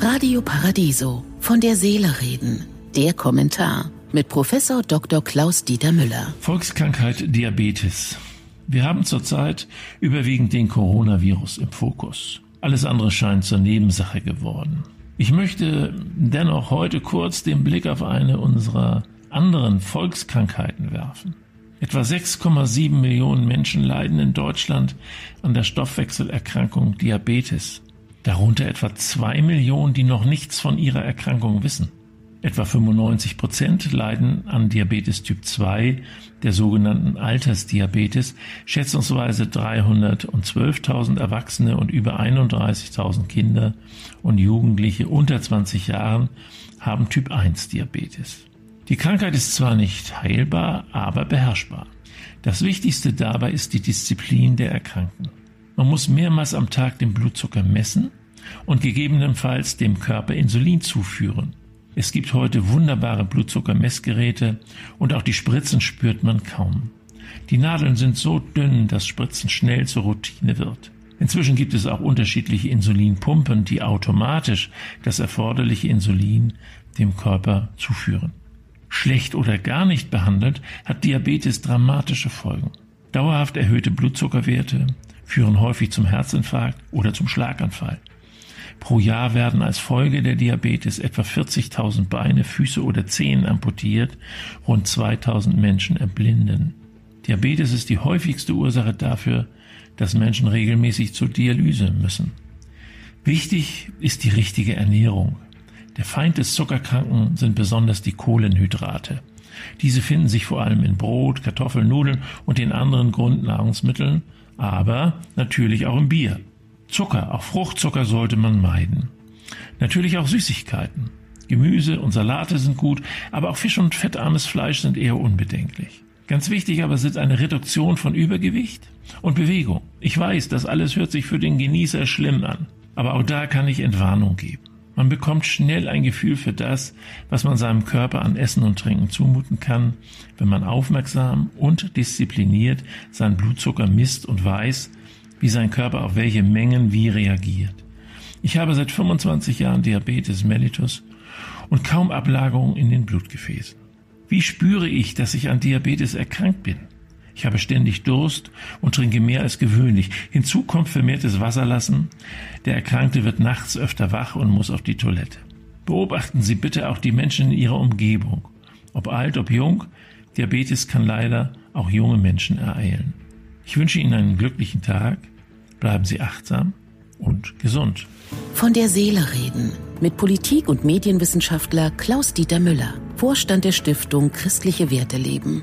Radio Paradiso. Von der Seele reden. Der Kommentar mit Professor Dr. Klaus Dieter Müller. Volkskrankheit Diabetes. Wir haben zurzeit überwiegend den Coronavirus im Fokus. Alles andere scheint zur Nebensache geworden. Ich möchte dennoch heute kurz den Blick auf eine unserer anderen Volkskrankheiten werfen. Etwa 6,7 Millionen Menschen leiden in Deutschland an der Stoffwechselerkrankung Diabetes. Darunter etwa zwei Millionen, die noch nichts von ihrer Erkrankung wissen. Etwa 95 Prozent leiden an Diabetes Typ 2, der sogenannten Altersdiabetes. Schätzungsweise 312.000 Erwachsene und über 31.000 Kinder und Jugendliche unter 20 Jahren haben Typ 1 Diabetes. Die Krankheit ist zwar nicht heilbar, aber beherrschbar. Das Wichtigste dabei ist die Disziplin der Erkrankten. Man muss mehrmals am Tag den Blutzucker messen und gegebenenfalls dem Körper Insulin zuführen. Es gibt heute wunderbare Blutzuckermessgeräte und auch die Spritzen spürt man kaum. Die Nadeln sind so dünn, dass Spritzen schnell zur Routine wird. Inzwischen gibt es auch unterschiedliche Insulinpumpen, die automatisch das erforderliche Insulin dem Körper zuführen. Schlecht oder gar nicht behandelt hat Diabetes dramatische Folgen. Dauerhaft erhöhte Blutzuckerwerte führen häufig zum Herzinfarkt oder zum Schlaganfall. Pro Jahr werden als Folge der Diabetes etwa 40.000 Beine, Füße oder Zehen amputiert, rund 2.000 Menschen erblinden. Diabetes ist die häufigste Ursache dafür, dass Menschen regelmäßig zur Dialyse müssen. Wichtig ist die richtige Ernährung. Der Feind des Zuckerkranken sind besonders die Kohlenhydrate. Diese finden sich vor allem in Brot, Kartoffeln, Nudeln und den anderen Grundnahrungsmitteln, aber natürlich auch im Bier. Zucker, auch Fruchtzucker sollte man meiden. Natürlich auch Süßigkeiten. Gemüse und Salate sind gut, aber auch Fisch und fettarmes Fleisch sind eher unbedenklich. Ganz wichtig aber sind eine Reduktion von Übergewicht und Bewegung. Ich weiß, das alles hört sich für den Genießer schlimm an, aber auch da kann ich Entwarnung geben. Man bekommt schnell ein Gefühl für das, was man seinem Körper an Essen und Trinken zumuten kann, wenn man aufmerksam und diszipliniert seinen Blutzucker misst und weiß, wie sein Körper auf welche Mengen wie reagiert. Ich habe seit 25 Jahren Diabetes mellitus und kaum Ablagerung in den Blutgefäßen. Wie spüre ich, dass ich an Diabetes erkrankt bin? Ich habe ständig Durst und trinke mehr als gewöhnlich. Hinzu kommt vermehrtes Wasserlassen. Der Erkrankte wird nachts öfter wach und muss auf die Toilette. Beobachten Sie bitte auch die Menschen in Ihrer Umgebung. Ob alt, ob jung, Diabetes kann leider auch junge Menschen ereilen. Ich wünsche Ihnen einen glücklichen Tag. Bleiben Sie achtsam und gesund. Von der Seele reden mit Politik- und Medienwissenschaftler Klaus-Dieter Müller, Vorstand der Stiftung Christliche Werte leben.